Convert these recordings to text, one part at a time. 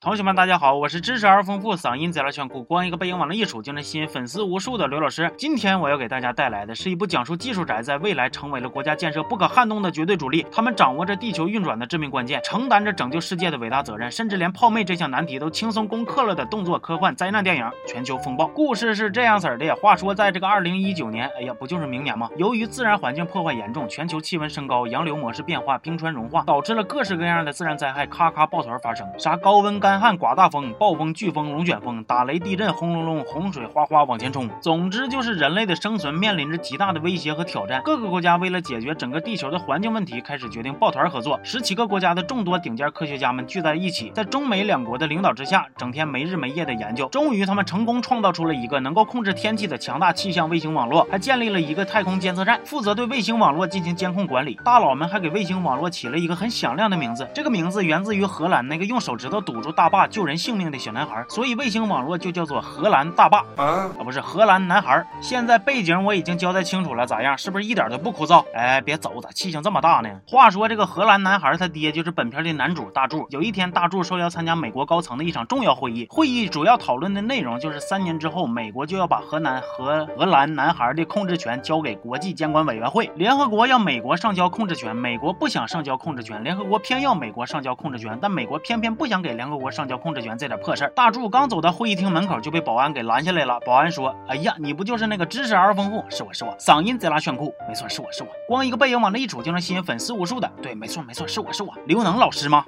同学们，大家好，我是知识而丰富、嗓音贼拉炫酷、光一个背影往那一杵就能吸引粉丝无数的刘老师。今天我要给大家带来的是一部讲述技术宅在未来成为了国家建设不可撼动的绝对主力，他们掌握着地球运转的致命关键，承担着拯救世界的伟大责任，甚至连泡妹这项难题都轻松攻克了的动作科幻灾难电影《全球风暴》。故事是这样子的：话说，在这个二零一九年，哎呀，不就是明年吗？由于自然环境破坏严重，全球气温升高，洋流模式变化，冰川融化，导致了各式各样的自然灾害咔咔抱团发生，啥高温、干干旱、刮大风。暴风、飓风、龙卷风、打雷、地震、轰隆隆、洪水哗哗往前冲。总之就是人类的生存面临着极大的威胁和挑战。各个国家为了解决整个地球的环境问题，开始决定抱团合作。十七个国家的众多顶尖科学家们聚在一起，在中美两国的领导之下，整天没日没夜的研究。终于，他们成功创造出了一个能够控制天气的强大气象卫星网络，还建立了一个太空监测站，负责对卫星网络进行监控管理。大佬们还给卫星网络起了一个很响亮的名字，这个名字源自于荷兰那个用手指头堵住大坝救人性命的小男孩，所以卫星网络就叫做荷兰大坝啊，不是荷兰男孩。现在背景我已经交代清楚了，咋样？是不是一点都不枯燥？哎，别走，咋气性这么大呢？话说这个荷兰男孩他爹就是本片的男主大柱。有一天，大柱受邀参加美国高层的一场重要会议，会议主要讨论的内容就是三年之后，美国就要把荷兰和荷兰男孩的控制权交给国际监管委员会。联合国要美国上交控制权，美国不想上交控制权，联合国偏要美国上交控制权，但美国偏偏不想给联合国上交控制权，这点破事儿。大柱刚走到会议厅门口，就被保安给拦下来了。保安说：“哎呀，你不就是那个知识而丰富？是我是我，嗓音贼拉炫酷，没错，是我是我，光一个背影往那一杵就能吸引粉丝无数的。对，没错没错，是我是我，刘能老师吗？”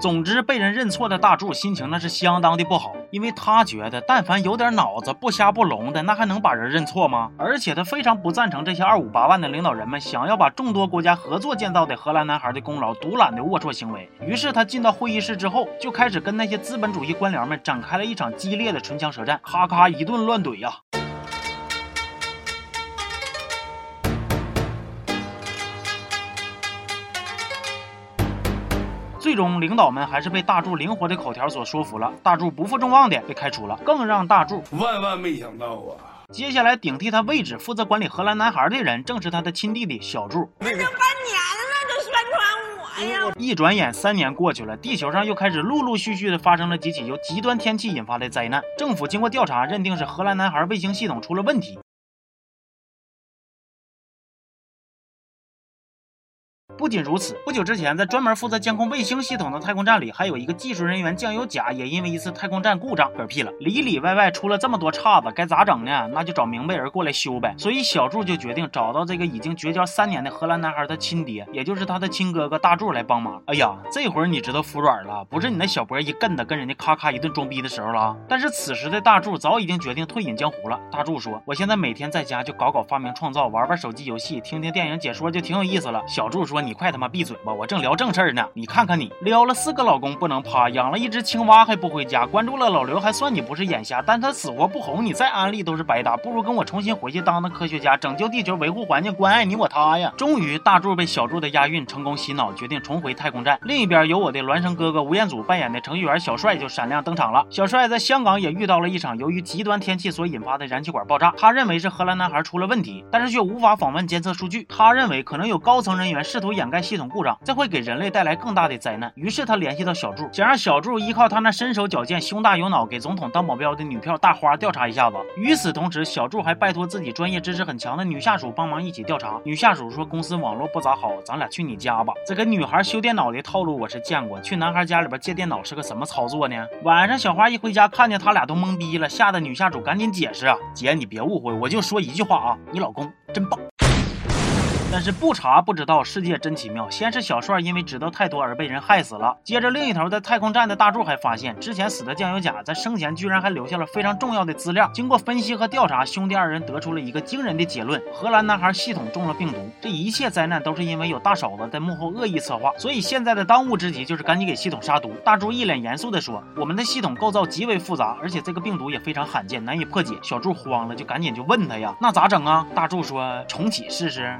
总之，被人认错的大柱心情那是相当的不好，因为他觉得，但凡有点脑子、不瞎不聋的，那还能把人认错吗？而且他非常不赞成这些二五八万的领导人们想要把众多国家合作建造的荷兰男孩的功劳独揽的龌龊行为。于是他进到会议室之后，就开始跟那些资本主义官僚们展开了一场激烈的唇枪舌战，咔咔一顿乱怼呀。最终，领导们还是被大柱灵活的口条所说服了。大柱不负众望的被开除了，更让大柱万万没想到啊！接下来顶替他位置，负责管理荷兰男孩的人，正是他的亲弟弟小柱。这都半年了，都宣传我呀！一转眼，三年过去了，地球上又开始陆陆续续的发生了几起由极端天气引发的灾难。政府经过调查，认定是荷兰男孩卫星系统出了问题。不仅如此，不久之前，在专门负责监控卫星系统的太空站里，还有一个技术人员酱油甲也因为一次太空站故障嗝屁了。里里外外出了这么多岔子，该咋整呢？那就找明白人过来修呗。所以小柱就决定找到这个已经绝交三年的荷兰男孩的亲爹，也就是他的亲哥哥大柱来帮忙。哎呀，这会儿你知道服软了，不是你那小波一跟的跟人家咔咔一顿装逼的时候了。但是此时的大柱早已经决定退隐江湖了。大柱说：“我现在每天在家就搞搞发明创造，玩玩手机游戏，听听电影解说，就挺有意思了。”小柱说：“你。”你快他妈闭嘴吧！我正聊正事儿呢。你看看你，撩了四个老公不能趴，养了一只青蛙还不回家，关注了老刘还算你不是眼瞎，但他死活不哄你，再安利都是白搭。不如跟我重新回去当当科学家，拯救地球，维护环境，关爱你我他呀！终于，大柱被小柱的押韵成功洗脑，决定重回太空站。另一边，由我的孪生哥哥吴彦祖扮演的程序员小帅就闪亮登场了。小帅在香港也遇到了一场由于极端天气所引发的燃气管爆炸，他认为是荷兰男孩出了问题，但是却无法访问监测数据。他认为可能有高层人员试图掩掩盖系统故障。这会给人类带来更大的灾难。于是他联系到小柱，想让小柱依靠他那身手矫健、胸大有脑、给总统当保镖的女票大花调查一下子。与此同时，小柱还拜托自己专业知识很强的女下属帮忙一起调查。女下属说：“公司网络不咋好，咱俩去你家吧。”这个女孩修电脑的套路我是见过，去男孩家里边借电脑是个什么操作呢？晚上小花一回家，看见他俩都懵逼了，吓得女下属赶紧解释啊：“姐，你别误会，我就说一句话啊，你老公真棒。”但是不查不知道，世界真奇妙。先是小帅因为知道太多而被人害死了，接着另一头在太空站的大柱还发现，之前死的酱油甲在生前居然还留下了非常重要的资料。经过分析和调查，兄弟二人得出了一个惊人的结论：荷兰男孩系统中了病毒。这一切灾难都是因为有大嫂子在幕后恶意策划，所以现在的当务之急就是赶紧给系统杀毒。大柱一脸严肃地说：“我们的系统构造极为复杂，而且这个病毒也非常罕见，难以破解。”小柱慌了，就赶紧就问他呀：“那咋整啊？”大柱说：“重启试试。”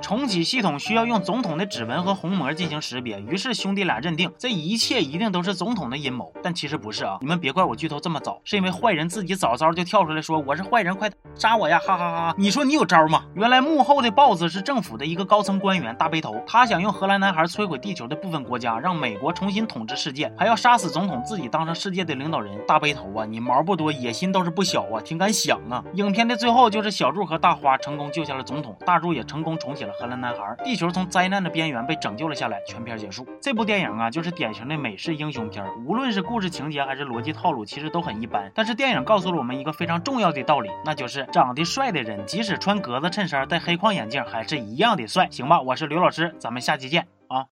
重启系统需要用总统的指纹和虹膜进行识别，于是兄弟俩认定这一切一定都是总统的阴谋。但其实不是啊！你们别怪我剧透这么早，是因为坏人自己早早就跳出来说我是坏人，快杀我呀！哈哈哈！你说你有招吗？原来幕后的 boss 是政府的一个高层官员大背头，他想用荷兰男孩摧毁地球的部分国家，让美国重新统治世界，还要杀死总统，自己当成世界的领导人。大背头啊，你毛不多，野心倒是不小啊，挺敢想啊！影片的最后就是小柱和大花成功救下了总统，大柱也成功重启了荷兰男孩，地球从灾难的边缘被拯救了下来。全片结束。这部电影啊，就是典型的美式英雄片儿，无论是故事情节还是逻辑套路，其实都很一般。但是电影告诉了我们一个非常重要的道理，那就是长得帅的人，即使穿格子衬衫、戴黑框眼镜，还是一样的帅。行吧，我是刘老师，咱们下期见啊。